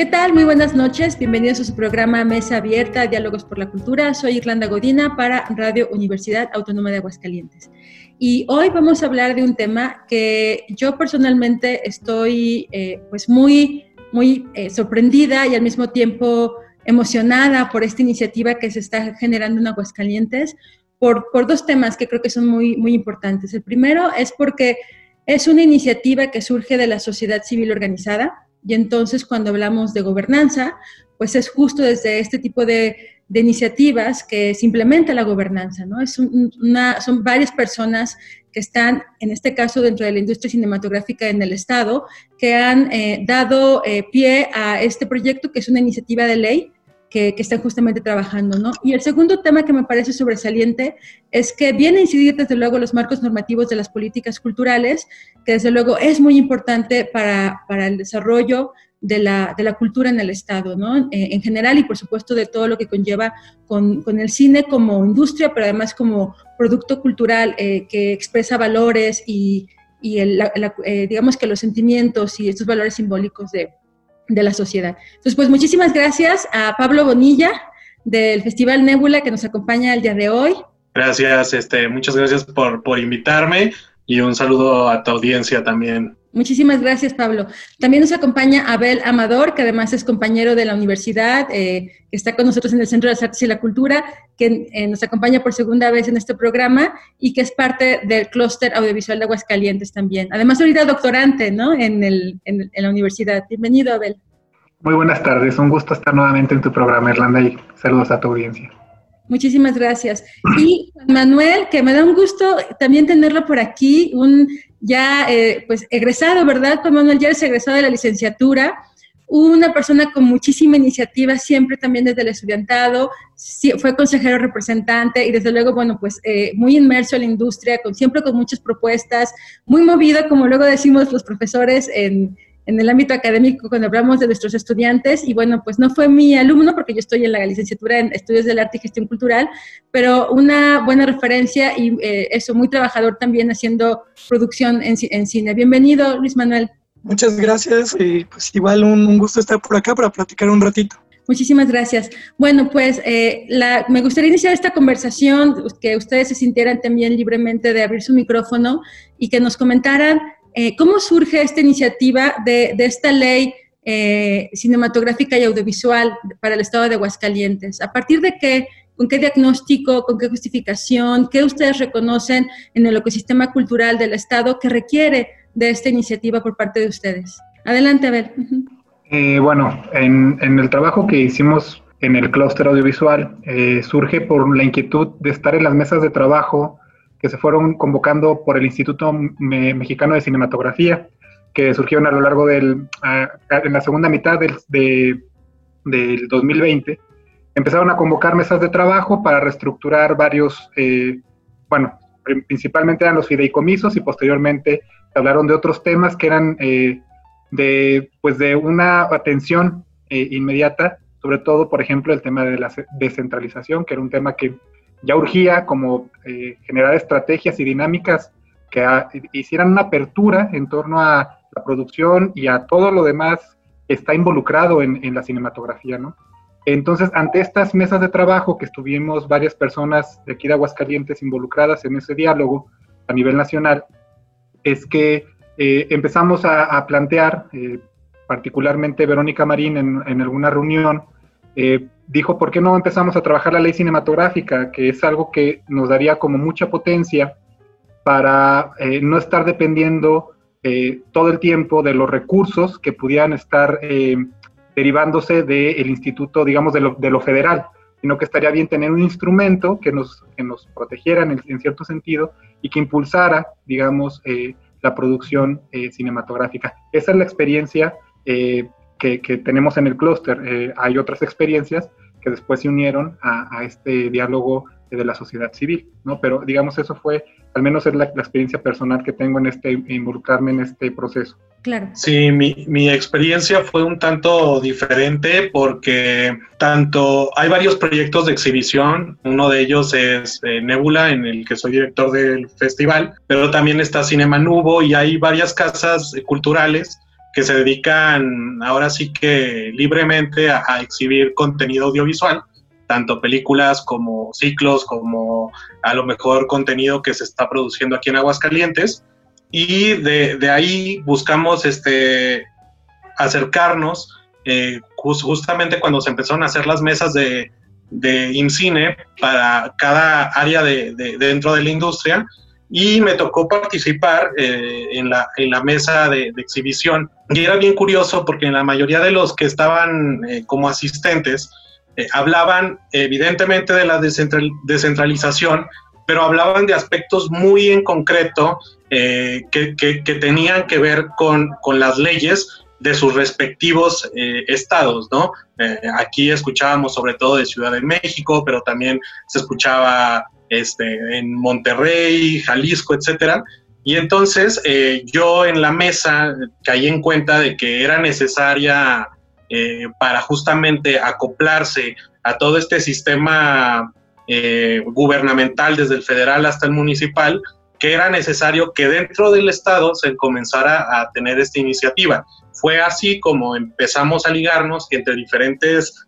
¿Qué tal? Muy buenas noches. Bienvenidos a su programa Mesa Abierta, Diálogos por la Cultura. Soy Irlanda Godina para Radio Universidad Autónoma de Aguascalientes. Y hoy vamos a hablar de un tema que yo personalmente estoy eh, pues muy, muy eh, sorprendida y al mismo tiempo emocionada por esta iniciativa que se está generando en Aguascalientes por, por dos temas que creo que son muy, muy importantes. El primero es porque es una iniciativa que surge de la sociedad civil organizada, y entonces cuando hablamos de gobernanza, pues es justo desde este tipo de, iniciativas que se implementa la gobernanza, ¿no? Es un- una, son varias personas que están, en este caso, dentro de la industria cinematográfica en el Estado, que han eh, dado eh, pie a este proyecto, que es una iniciativa de ley que, que están justamente trabajando, ¿no? Y el segundo tema que me parece sobresaliente es que viene a incidir, desde luego, los marcos normativos de las políticas culturales, que desde luego es muy importante para, para el desarrollo de la, de la cultura en el Estado, ¿no? Eh, en general y por supuesto de todo lo que conlleva con, con el cine como industria, pero además como producto cultural eh, que expresa valores y, y el- la- la- eh, digamos que los sentimientos y estos valores simbólicos de, de la sociedad. Entonces, pues muchísimas gracias a Pablo Bonilla del Festival Nébula que nos acompaña el día de hoy. Gracias, este, muchas gracias por, por invitarme y un saludo a tu audiencia también. Muchísimas gracias, Pablo. También nos acompaña Abel Amador, que además es compañero de la universidad, eh, que está con nosotros en el Centro de las Artes y la Cultura, que eh, nos acompaña por segunda vez en este programa y que es parte del clúster audiovisual de Aguascalientes también. Además, ahorita doctorante, ¿no? En, el, en, en la universidad. Bienvenido, Abel. Muy buenas tardes, un gusto estar nuevamente en tu programa, Irlanda, y saludos a tu audiencia. Muchísimas gracias. Y Manuel, que me da un gusto también tenerlo por aquí, un ya eh, pues egresado, ¿verdad? Juan Manuel ya es egresado de la licenciatura, una persona con muchísima iniciativa, siempre también desde el estudiantado, fue consejero representante y desde luego, bueno, pues eh, muy inmerso en la industria, con, siempre con muchas propuestas, muy movido, como luego decimos los profesores en, en el ámbito académico cuando hablamos de nuestros estudiantes y bueno, pues no fue mi alumno porque yo estoy en la licenciatura en Estudios del Arte y Gestión Cultural, pero una buena referencia y eh, eso, muy trabajador también haciendo producción en, en cine. Bienvenido, Luis Manuel. Muchas gracias y pues igual un, un gusto estar por acá para platicar un ratito. Muchísimas gracias. Bueno, pues eh, la- me gustaría iniciar esta conversación, que ustedes se sintieran también libremente de abrir su micrófono y que nos comentaran eh, cómo surge esta iniciativa de, esta ley eh, cinematográfica y audiovisual para el Estado de Aguascalientes. ¿A partir de qué? ¿Con qué diagnóstico? ¿Con qué justificación? ¿Qué ustedes reconocen en el ecosistema cultural del Estado que requiere de esta iniciativa por parte de ustedes? Adelante, Abel. Ujú. Eh, bueno, en, en el trabajo que hicimos en el clúster audiovisual, eh, surge por la inquietud de estar en las mesas de trabajo que se fueron convocando por el Instituto Me- Mexicano de Cinematografía, que surgieron a lo largo del, en la segunda mitad del, de- del 2020. Empezaron a convocar mesas de trabajo para reestructurar varios, eh, bueno, pri- principalmente eran los fideicomisos y posteriormente hablaron de otros temas que eran eh, de, pues de una atención eh, inmediata, sobre todo, por ejemplo, el tema de la ce- descentralización, que era un tema que ya urgía como eh, generar estrategias y dinámicas que ah, hicieran una apertura en torno a la producción y a todo lo demás que está involucrado en, en la cinematografía, ¿no? Entonces, ante estas mesas de trabajo que estuvimos varias personas de aquí de Aguascalientes involucradas en ese diálogo a nivel nacional, es que eh, empezamos a, a plantear, eh, particularmente Verónica Marín en, en alguna reunión, eh, dijo, ¿por qué no empezamos a trabajar la ley cinematográfica? Que es algo que nos daría como mucha potencia para eh, no estar dependiendo eh, todo el tiempo de los recursos que pudieran estar eh, derivándose del instituto, digamos, de lo, de lo federal, sino que estaría bien tener un instrumento que nos, que nos protegiera en, cierto sentido y que impulsara, digamos, la producción cinematográfica. Esa es la experiencia que, que tenemos en el clúster. Eh, hay otras experiencias, que después se unieron a, este diálogo de la sociedad civil, ¿no? Pero digamos, eso fue, al menos es la, experiencia personal que tengo en este, involucrarme en este proceso. Claro. Sí, mi, mi, experiencia fue un tanto diferente porque tanto hay varios proyectos de exhibición, uno de ellos es eh, Nebula, en el que soy director del festival, pero también está Cinema Nubo y hay varias casas culturales que se dedican ahora sí que libremente a, exhibir contenido audiovisual, tanto películas como ciclos, como a lo mejor contenido que se está produciendo aquí en Aguascalientes. Y de, ahí buscamos este, acercarnos, eh, justamente cuando se empezaron a hacer las mesas de, de IMCINE para cada área de, dentro de la industria, y me tocó participar eh, en, la, en, la, mesa de, exhibición. Y era bien curioso porque en la mayoría de los que estaban eh, como asistentes eh, hablaban evidentemente de la descentralización, pero hablaban de aspectos muy en concreto que, que, que, tenían que ver con, con las leyes de sus respectivos estados, ¿no? aquí escuchábamos sobre todo de Ciudad de México, pero también se escuchaba este, en Monterrey, Jalisco, etcétera. Y entonces eh, yo en la mesa caí en cuenta de que era necesaria eh, para justamente acoplarse a todo este sistema eh, gubernamental desde el federal hasta el municipal, que era necesario que dentro del Estado se comenzara a tener esta iniciativa. Fue así como empezamos a ligarnos entre diferentes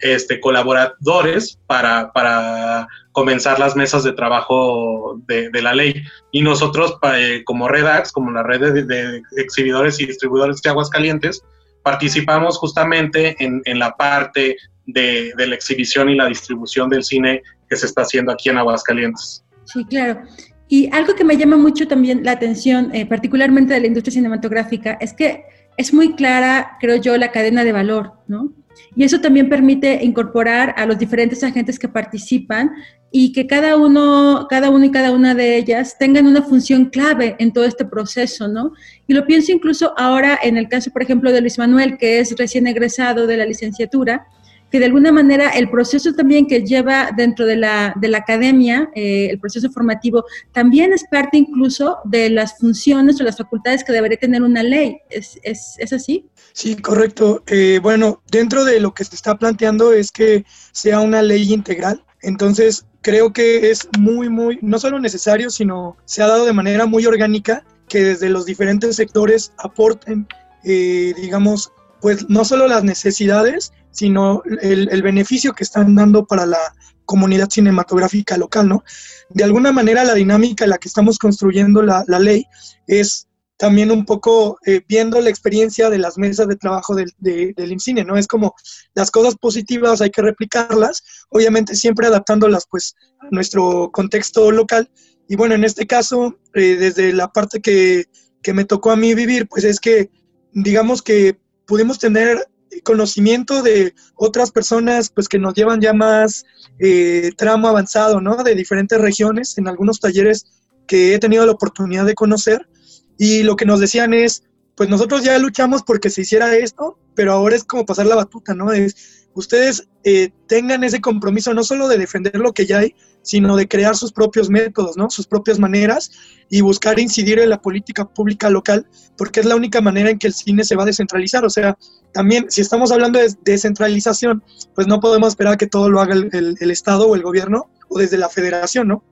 este, colaboradores para, para comenzar las mesas de trabajo de, la ley. Y nosotros, eh, como Redax, como la red de, exhibidores y distribuidores de Aguascalientes, participamos justamente en, la parte de, la exhibición y la distribución del cine que se está haciendo aquí en Aguascalientes. Sí, claro. Y algo que me llama mucho también la atención, eh, particularmente de la industria cinematográfica, es que es muy clara, creo yo, la cadena de valor, ¿no? Y eso también permite incorporar a los diferentes agentes que participan y que cada uno, cada uno y cada una de ellas tengan una función clave en todo este proceso, ¿no? Y lo pienso incluso ahora en el caso, por ejemplo, de Luis Manuel, que es recién egresado de la licenciatura, que de alguna manera el proceso también que lleva dentro de la, de la academia, eh, el proceso formativo, también es parte incluso de las funciones o las facultades que debería tener una ley. ¿Es, es, es así? Sí, correcto. Eh, bueno, dentro de lo que se está planteando es que sea una ley integral. Entonces, creo que es muy, muy, no solo necesario, sino se ha dado de manera muy orgánica que desde los diferentes sectores aporten, eh, digamos, pues no solo las necesidades, sino el, beneficio que están dando para la comunidad cinematográfica local, ¿no? De alguna manera la dinámica en la que estamos construyendo la, la ley es también un poco eh, viendo la experiencia de las mesas de trabajo del, del IMCINE, ¿no? Es como las cosas positivas hay que replicarlas, obviamente siempre adaptándolas pues a nuestro contexto local. Y bueno, en este caso, eh, desde la parte que, que me tocó a mí vivir, pues es que digamos que pudimos tener conocimiento de otras personas pues que nos llevan ya más eh, tramo avanzado, ¿no? De diferentes regiones, en algunos talleres que he tenido la oportunidad de conocer y lo que nos decían es, pues nosotros ya luchamos porque se hiciera esto, pero ahora es como pasar la batuta, ¿no? Es, ustedes eh, tengan ese compromiso no solo de defender lo que ya hay, sino de crear sus propios métodos, ¿no? Sus propias maneras y buscar incidir en la política pública local, porque es la única manera en que el cine se va a descentralizar. O sea, también si estamos hablando de descentralización, pues no podemos esperar que todo lo haga el, Estado o el gobierno o desde la federación, ¿no?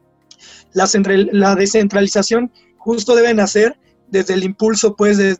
La, la descentralización justo debe nacer desde el impulso pues de,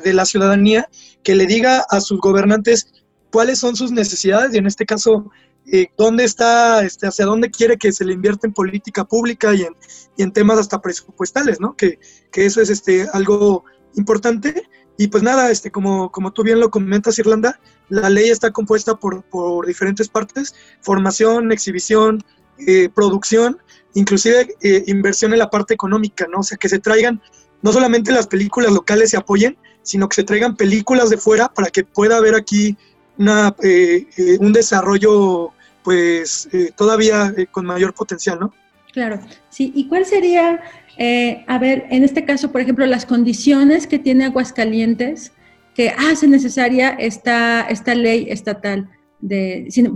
de, la ciudadanía que le diga a sus gobernantes cuáles son sus necesidades y en este caso eh, dónde está, este, hacia dónde quiere que se le invierta en política pública y en, y en temas hasta presupuestales, ¿no? Que, que, eso es este, algo importante. Y pues nada, este, como, como tú bien lo comentas, Irlanda, la ley está compuesta por, por diferentes partes, formación, exhibición, eh, producción, inclusive eh, inversión en la parte económica, ¿no? O sea, que se traigan no solamente las películas locales se apoyen, sino que se traigan películas de fuera para que pueda haber aquí una, eh, eh, un desarrollo pues eh, todavía con mayor potencial, ¿no? Claro, sí. ¿Y cuál sería, a ver, en este caso, por ejemplo, las condiciones que tiene Aguascalientes que hace necesaria esta, esta ley estatal?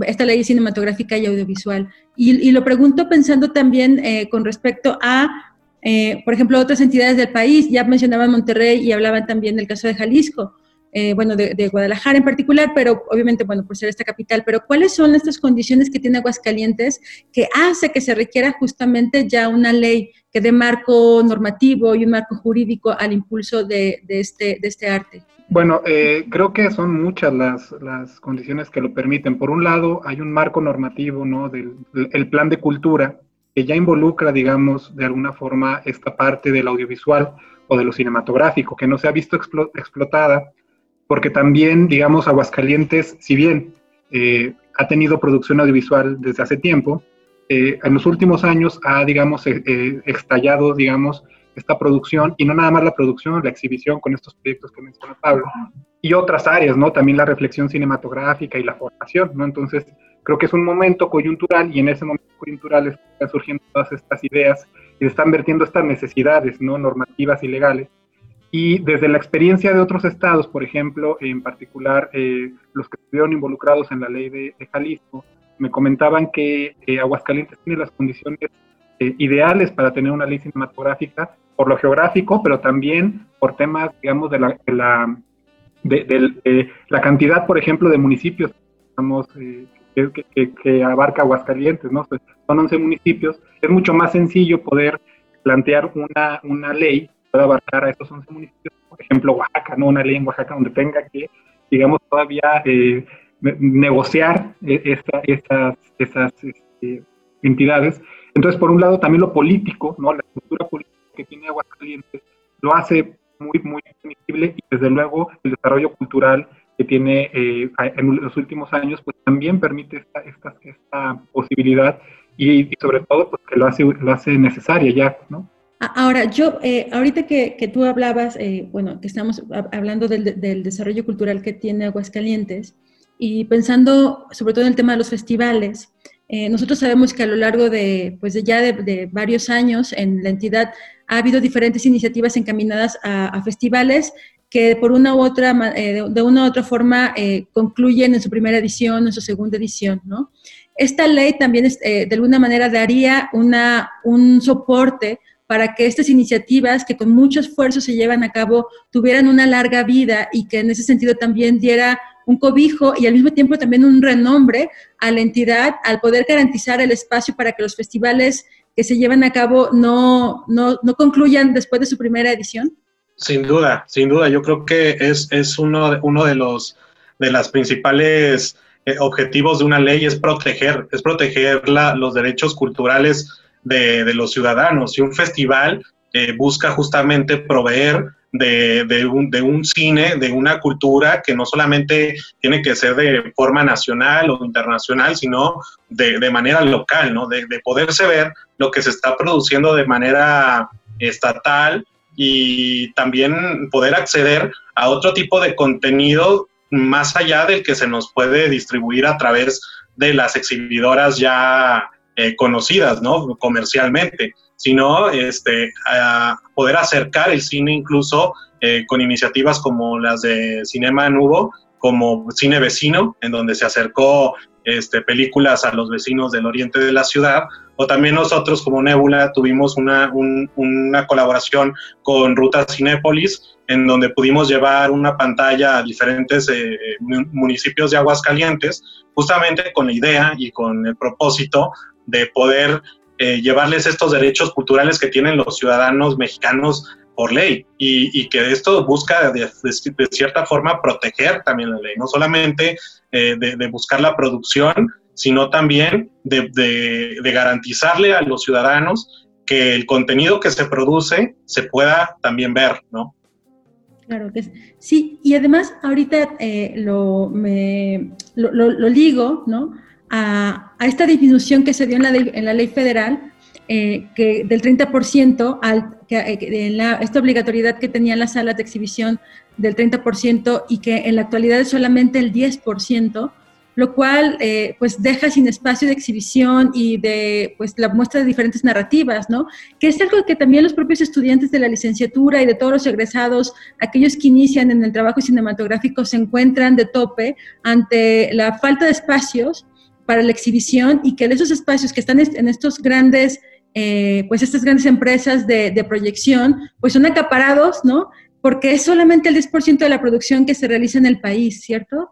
esta ley cinematográfica y audiovisual. Y, lo pregunto pensando también eh, con respecto a, eh, por ejemplo, otras entidades del país. Ya mencionaban Monterrey y hablaban también del caso de Jalisco. Eh, bueno, de, Guadalajara en particular, pero obviamente, bueno, por ser esta capital, pero ¿cuáles son estas condiciones que tiene Aguascalientes que hace que se requiera justamente ya una ley que dé marco normativo y un marco jurídico al impulso de, este, de este arte? Bueno, eh, creo que son muchas las, las, condiciones que lo permiten. Por un lado, hay un marco normativo, ¿no? Del el plan de cultura que ya involucra, digamos, de alguna forma esta parte del audiovisual o de lo cinematográfico, que no se ha visto explotada porque también, digamos, Aguascalientes, si bien eh, ha tenido producción audiovisual desde hace tiempo, eh, en los últimos años ha, digamos, eh, estallado, digamos, esta producción, y no nada más la producción, la exhibición con estos proyectos que menciona Pablo, y otras áreas, ¿no? También la reflexión cinematográfica y la formación, ¿no? Entonces, creo que es un momento coyuntural y en ese momento coyuntural están surgiendo todas estas ideas y están vertiendo estas necesidades, ¿no? Normativas y legales y desde la experiencia de otros estados, por ejemplo, en particular eh, los que estuvieron involucrados en la ley de, Jalisco, me comentaban que eh, Aguascalientes tiene las condiciones eh, ideales para tener una ley cinematográfica por lo geográfico, pero también por temas, digamos, de la, de la, de, la cantidad, por ejemplo, de municipios digamos, que, que, abarca Aguascalientes, ¿no? Pues, son 11 municipios. Es mucho más sencillo poder plantear una, una ley pueda abarcar a estos 11 municipios, por ejemplo, Oaxaca, ¿no? Una ley en Oaxaca donde tenga que, digamos, todavía eh, negociar e-, estas, esas este, entidades. Entonces, por un lado, también lo político, ¿no? La estructura política que tiene Aguascalientes lo hace muy, muy admisible y desde luego el desarrollo cultural que tiene eh, en los últimos años, pues también permite esta, esta, esta posibilidad y, y, sobre todo pues que lo hace, lo hace necesaria ya, ¿no? Ahora, yo, eh, ahorita que, tú hablabas, eh, bueno, que estamos hablando del, desarrollo cultural que tiene Aguascalientes y pensando sobre todo en el tema de los festivales, eh, nosotros sabemos que a lo largo de, pues ya de, varios años en la entidad ha habido diferentes iniciativas encaminadas a, festivales que por una u otra, de, una u otra forma concluyen en su primera edición, en su segunda edición, ¿no? Esta ley también de alguna manera daría una, un soporte para que estas iniciativas que con mucho esfuerzo se llevan a cabo tuvieran una larga vida y que en ese sentido también diera un cobijo y al mismo tiempo también un renombre a la entidad al poder garantizar el espacio para que los festivales que se llevan a cabo no, no, concluyan después de su primera edición? Sin duda, sin duda. Yo creo que es, es uno, de, uno de los de las principales eh, objetivos de una ley es proteger, es proteger la, los derechos culturales de, los ciudadanos. Y un festival eh, busca justamente proveer de, un, de, un, cine, de una cultura que no solamente tiene que ser de forma nacional o internacional, sino de, manera local, ¿no? De, poderse ver lo que se está produciendo de manera estatal y también poder acceder a otro tipo de contenido más allá del que se nos puede distribuir a través de las exhibidoras ya eh, conocidas, ¿no? Comercialmente, sino este, poder acercar el cine incluso eh, con iniciativas como las de Cinema Nubo, como Cine Vecino, en donde se acercó este, películas a los vecinos del oriente de la ciudad, o también nosotros como Nebula tuvimos una, una colaboración con Ruta Cinépolis, en donde pudimos llevar una pantalla a diferentes eh, municipios de Aguascalientes, justamente con la idea y con el propósito de poder eh, llevarles estos derechos culturales que tienen los ciudadanos mexicanos por ley. Y, que esto busca de, cierta forma proteger también la ley, no solamente eh, de, buscar la producción, sino también de, garantizarle a los ciudadanos que el contenido que se produce se pueda también ver, ¿no? Claro que sí, y además ahorita eh, lo, me, lo, lo, ligo, ¿no? a, esta disminución que se dio en la ley federal, eh, que del 30% al, que, eh, en la, esta obligatoriedad que tenían las salas de exhibición del 30% y que en la actualidad es solamente el 10%, lo cual eh, pues deja sin espacio de exhibición y de pues la muestra de diferentes narrativas, ¿no? Que es algo que también los propios estudiantes de la licenciatura y de todos los egresados, aquellos que inician en el trabajo cinematográfico, se encuentran de tope ante la falta de espacios para la exhibición y que esos espacios que están en estos grandes, eh, pues estas grandes empresas de, proyección, pues son acaparados, ¿no? Porque es solamente el 10% de la producción que se realiza en el país, ¿cierto?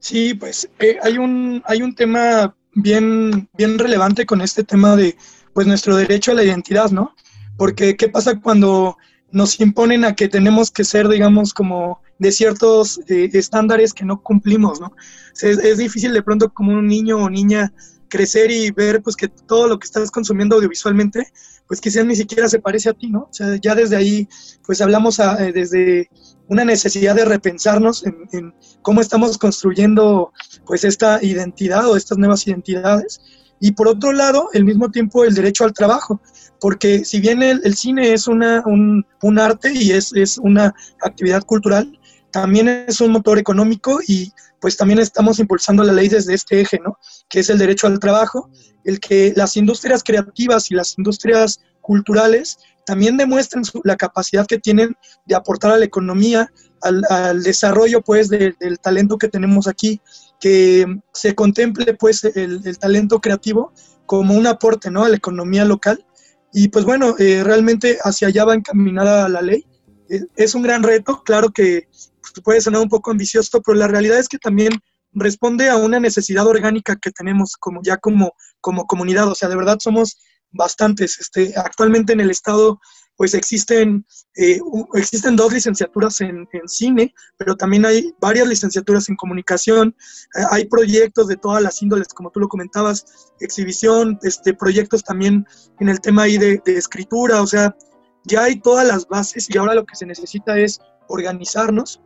Sí, pues eh, hay, un, hay un tema bien, bien relevante con este tema de pues nuestro derecho a la identidad, ¿no? Porque ¿qué pasa cuando nos imponen a que tenemos que ser, digamos, como de ciertos eh, estándares que no cumplimos, ¿no? Es, es, difícil de pronto como un niño o niña crecer y ver pues que todo lo que estás consumiendo audiovisualmente, pues quizás ni siquiera se parece a ti, ¿no? Ya desde ahí, pues hablamos eh, desde una necesidad de repensarnos en, cómo estamos construyendo pues esta identidad o estas nuevas identidades. Y por otro lado, al mismo tiempo, el derecho al trabajo, porque si bien el, el cine es una, un, un, arte y es, es una actividad cultural, también es un motor económico y pues también estamos impulsando la ley desde este eje, ¿no? Que es el derecho al trabajo, el que las industrias creativas y las industrias culturales también demuestren su, la capacidad que tienen de aportar a la economía, al, desarrollo pues de, del talento que tenemos aquí, que se contemple pues el, talento creativo como un aporte ¿no? a la economía local. Y pues bueno, eh, realmente hacia allá va encaminada la ley. Es un gran reto, claro que puede sonar un poco ambicioso, pero la realidad es que también responde a una necesidad orgánica que tenemos como ya como, como comunidad. O sea, de verdad somos bastantes. Este, actualmente en el estado pues existen, eh, existen dos licenciaturas en, en, cine, pero también hay varias licenciaturas en comunicación, eh, hay proyectos de todas las índoles, como tú lo comentabas, exhibición, este, proyectos también en el tema ahí de, de escritura, o sea, ya hay todas las bases y ahora lo que se necesita es organizarnos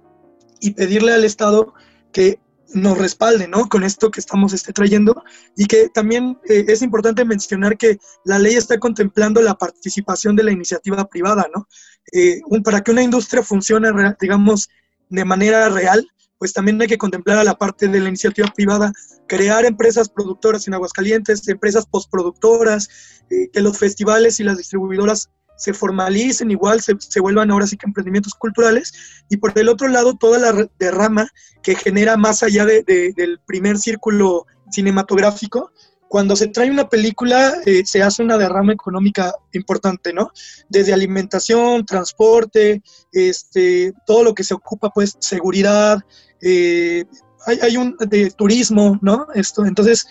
y pedirle al Estado que nos respalde, ¿no? Con esto que estamos este, trayendo y que también eh, es importante mencionar que la ley está contemplando la participación de la iniciativa privada, ¿no? Eh, para que una industria funcione, digamos, de manera real, pues también hay que contemplar a la parte de la iniciativa privada, crear empresas productoras en Aguascalientes, empresas postproductoras, eh, que los festivales y las distribuidoras se formalicen, igual se, se, vuelvan ahora sí que emprendimientos culturales, y por el otro lado toda la derrama que genera más allá de, de, del primer círculo cinematográfico, cuando se trae una película eh, se hace una derrama económica importante, ¿no? Desde alimentación, transporte, este, todo lo que se ocupa, pues seguridad, eh, hay, hay, un de turismo, ¿no? Esto, entonces,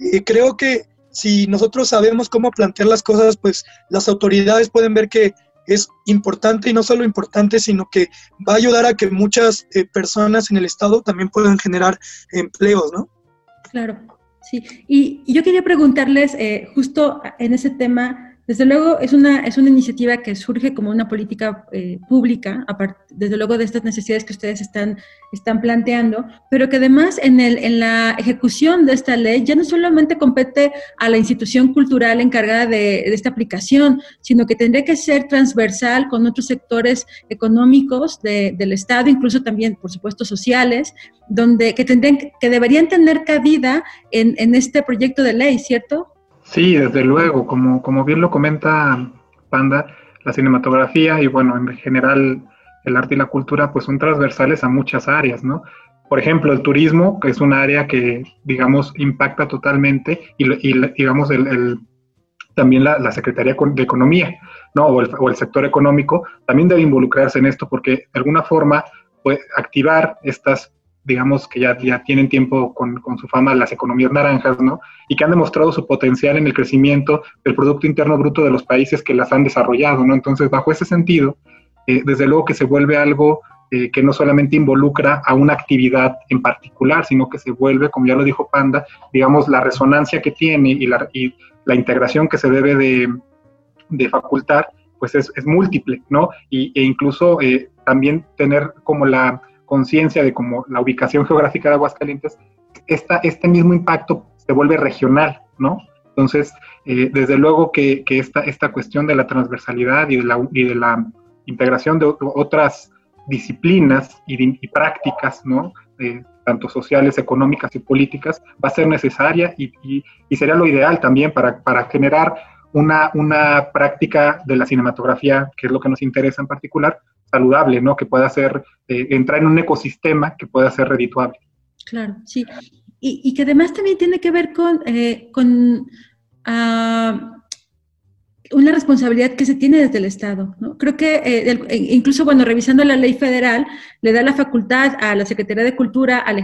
eh, creo que si nosotros sabemos cómo plantear las cosas, pues las autoridades pueden ver que es importante y no solo importante, sino que va a ayudar a que muchas eh, personas en el Estado también puedan generar empleos, ¿no? Claro, sí. Y, y yo quería preguntarles, eh, justo en ese tema, desde luego es una, es una iniciativa que surge como una política eh, pública, desde luego de estas necesidades que ustedes están, están planteando, pero que además en, el, en la ejecución de esta ley ya no solamente compete a la institución cultural encargada de, esta aplicación, sino que tendría que ser transversal con otros sectores económicos de, del Estado, incluso también, por supuesto, sociales, donde que, tendrían, que deberían tener cabida en, en este proyecto de ley, ¿cierto? Sí, desde luego, como, como bien lo comenta Panda, la cinematografía y bueno, en general el arte y la cultura pues son transversales a muchas áreas, ¿no? Por ejemplo, el turismo, que es un área que, digamos, impacta totalmente y, y digamos, el, también la, la, Secretaría de Economía, ¿no? O el, o el, sector económico también debe involucrarse en esto porque de alguna forma puede activar estas digamos, que ya, ya tienen tiempo con, con, su fama las economías naranjas, ¿no? Y que han demostrado su potencial en el crecimiento del Producto Interno Bruto de los países que las han desarrollado, ¿no? Entonces, bajo ese sentido, eh, desde luego que se vuelve algo eh, que no solamente involucra a una actividad en particular, sino que se vuelve, como ya lo dijo Panda, digamos, la resonancia que tiene y la, y la integración que se debe de, de facultar, pues es, es, múltiple, ¿no? Y, e incluso eh, también tener como la conciencia de como la ubicación geográfica de Aguascalientes, esta, este mismo impacto se vuelve regional, ¿no? Entonces, eh, desde luego que, que, esta, esta cuestión de la transversalidad y de la, y de la integración de otras disciplinas y, prácticas, ¿no? tanto sociales, económicas y políticas, va a ser necesaria y, sería lo ideal también para, para generar una, una, práctica de la cinematografía, que es lo que nos interesa en particular, saludable, ¿no? Que pueda ser, eh, entrar en un ecosistema que pueda ser redituable. Claro, sí. Y, que además también tiene que ver con, eh, con ah, una responsabilidad que se tiene desde el Estado. ¿no? Creo que eh, incluso, bueno, revisando la ley federal, le da la facultad a la Secretaría de Cultura, al,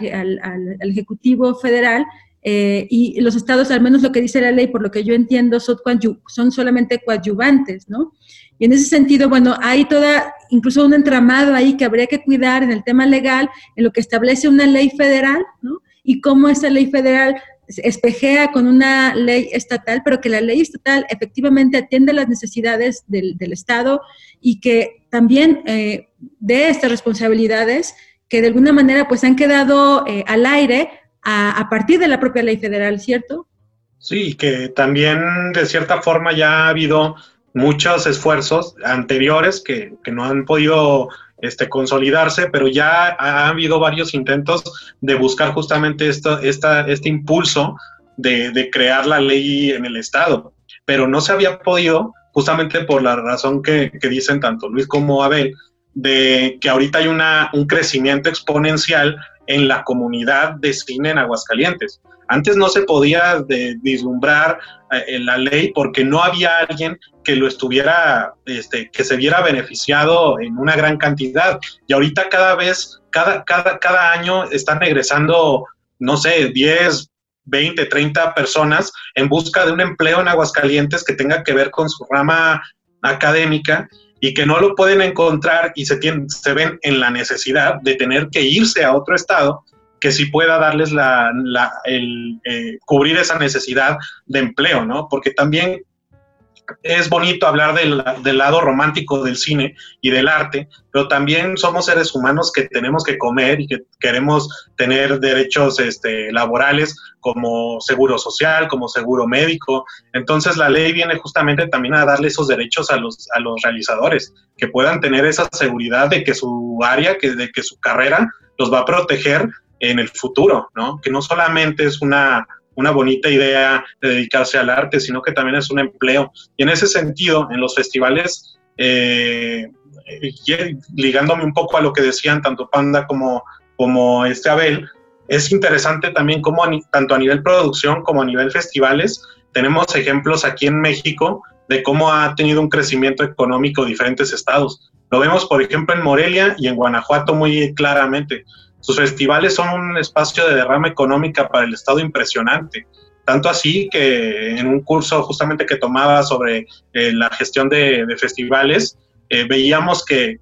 Ejecutivo Federal, eh, y los estados, al menos lo que dice la ley, por lo que yo entiendo, son, solamente coadyuvantes, ¿no? Y en ese sentido, bueno, hay toda, incluso un entramado ahí que habría que cuidar en el tema legal, en lo que establece una ley federal, ¿no? Y cómo esa ley federal espejea con una ley estatal, pero que la ley estatal efectivamente atiende las necesidades del, Estado y que también eh, dé estas responsabilidades que de alguna manera pues han quedado eh, al aire a, partir de la propia ley federal, ¿cierto? Sí, que también de cierta forma ya ha habido muchos esfuerzos anteriores que, que no han podido este, consolidarse, pero ya ha habido varios intentos de buscar justamente esto, esta, este impulso de, crear la ley en el Estado, pero no se había podido justamente por la razón que, dicen tanto Luis como Abel, de que ahorita hay una, un crecimiento exponencial en la comunidad de cine en Aguascalientes. Antes no se podía de, vislumbrar eh, la ley porque no había alguien que lo estuviera, este, que se viera beneficiado en una gran cantidad. Y ahorita cada vez, cada, cada, cada año están regresando, no sé, 10, 20, 30 personas en busca de un empleo en Aguascalientes que tenga que ver con su rama académica y que no lo pueden encontrar y se, se ven en la necesidad de tener que irse a otro estado que sí pueda darles la, el, eh, cubrir esa necesidad de empleo, ¿no? Porque también es bonito hablar del, del, lado romántico del cine y del arte, pero también somos seres humanos que tenemos que comer y que queremos tener derechos este, laborales como seguro social, como seguro médico. Entonces la ley viene justamente también a darle esos derechos a los, a los realizadores, que puedan tener esa seguridad de que su área, que, de que su carrera los va a proteger en el futuro, ¿no? Que no solamente es una, una bonita idea de dedicarse al arte, sino que también es un empleo. Y en ese sentido, en los festivales, eh, ligándome un poco a lo que decían tanto Panda como, como este Abel, es interesante también cómo tanto a nivel producción como a nivel festivales tenemos ejemplos aquí en México de cómo ha tenido un crecimiento económico diferentes estados. Lo vemos, por ejemplo, en Morelia y en Guanajuato muy claramente. Sus festivales son un espacio de derrama económica para el Estado impresionante. Tanto así que en un curso justamente que tomaba sobre eh, la gestión de, festivales, eh, veíamos que,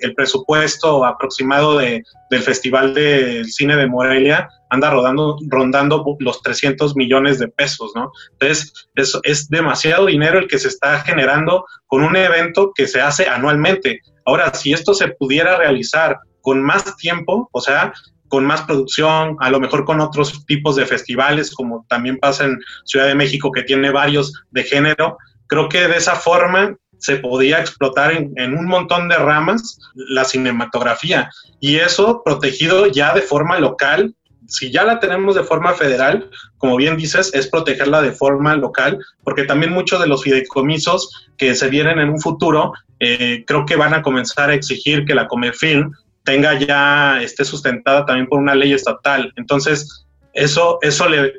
el presupuesto aproximado del Festival del Cine de Morelia anda rondando los 300 millones de pesos, ¿no? Entonces, es, es demasiado dinero el que se está generando con un evento que se hace anualmente. Ahora, si esto se pudiera realizar con más tiempo, o sea, con más producción, a lo mejor con otros tipos de festivales, como también pasa en Ciudad de México, que tiene varios de género. Creo que de esa forma se podía explotar en, un montón de ramas la cinematografía y eso protegido ya de forma local. Si ya la tenemos de forma federal, como bien dices, es protegerla de forma local, porque también muchos de los fideicomisos que se vienen en un futuro, eh, creo que van a comenzar a exigir que la Comefilm tenga ya, esté sustentada también por una ley estatal. Entonces, eso, eso le,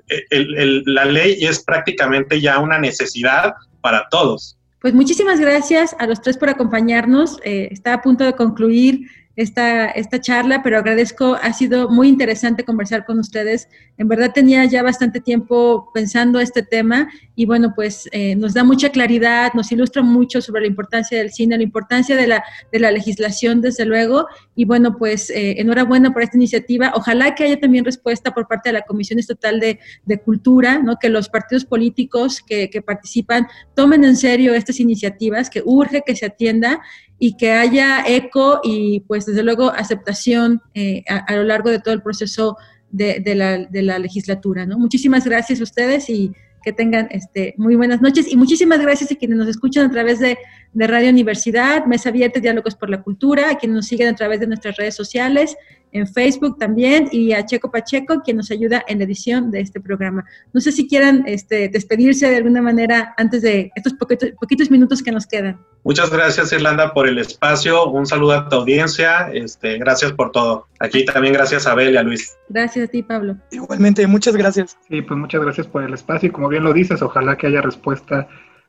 la ley es prácticamente ya una necesidad para todos. Pues muchísimas gracias a los tres por acompañarnos. Eh, está a punto de concluir esta, esta charla, pero agradezco, ha sido muy interesante conversar con ustedes. En verdad tenía ya bastante tiempo pensando este tema y bueno, pues eh, nos da mucha claridad, nos ilustra mucho sobre la importancia del cine, la importancia de la, de la legislación, desde luego, y bueno, pues eh, enhorabuena por esta iniciativa. Ojalá que haya también respuesta por parte de la Comisión Estatal de, de Cultura, ¿no? que los partidos políticos que, que participan tomen en serio estas iniciativas, que urge que se atienda y que haya eco y pues desde luego aceptación eh, a, lo largo de todo el proceso de, la, de, la, legislatura. ¿no? Muchísimas gracias a ustedes y que tengan este, muy buenas noches y muchísimas gracias a quienes nos escuchan a través de, de Radio Universidad, Mesa Abierta, Diálogos por la Cultura, a quienes nos siguen a través de nuestras redes sociales, en Facebook también, y a Checo Pacheco, quien nos ayuda en la edición de este programa. No sé si quieran este, despedirse de alguna manera antes de estos poquitos, poquitos minutos que nos quedan. Muchas gracias, Irlanda, por el espacio. Un saludo a tu audiencia. Este, gracias por todo. Aquí también gracias a Abel y a Luis. Gracias a ti, Pablo. Igualmente, muchas gracias. Sí, pues muchas gracias por el espacio y como bien lo dices, ojalá que haya respuesta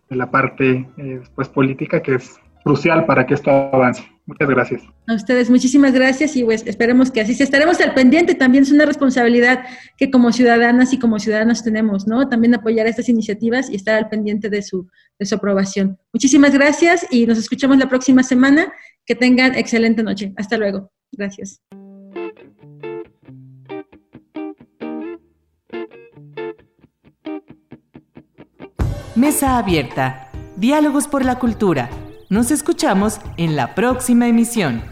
de la parte eh, pues, política que es crucial para que esto avance. Muchas gracias. A ustedes, muchísimas gracias y pues esperemos que así sea. Estaremos al pendiente, también es una responsabilidad que como ciudadanas y como ciudadanos tenemos, ¿no? También apoyar estas iniciativas y estar al pendiente de su, de su aprobación. Muchísimas gracias y nos escuchamos la próxima semana. Que tengan excelente noche. Hasta luego. Gracias. Mesa Abierta. Diálogos por la Cultura. Nos escuchamos en la próxima emisión.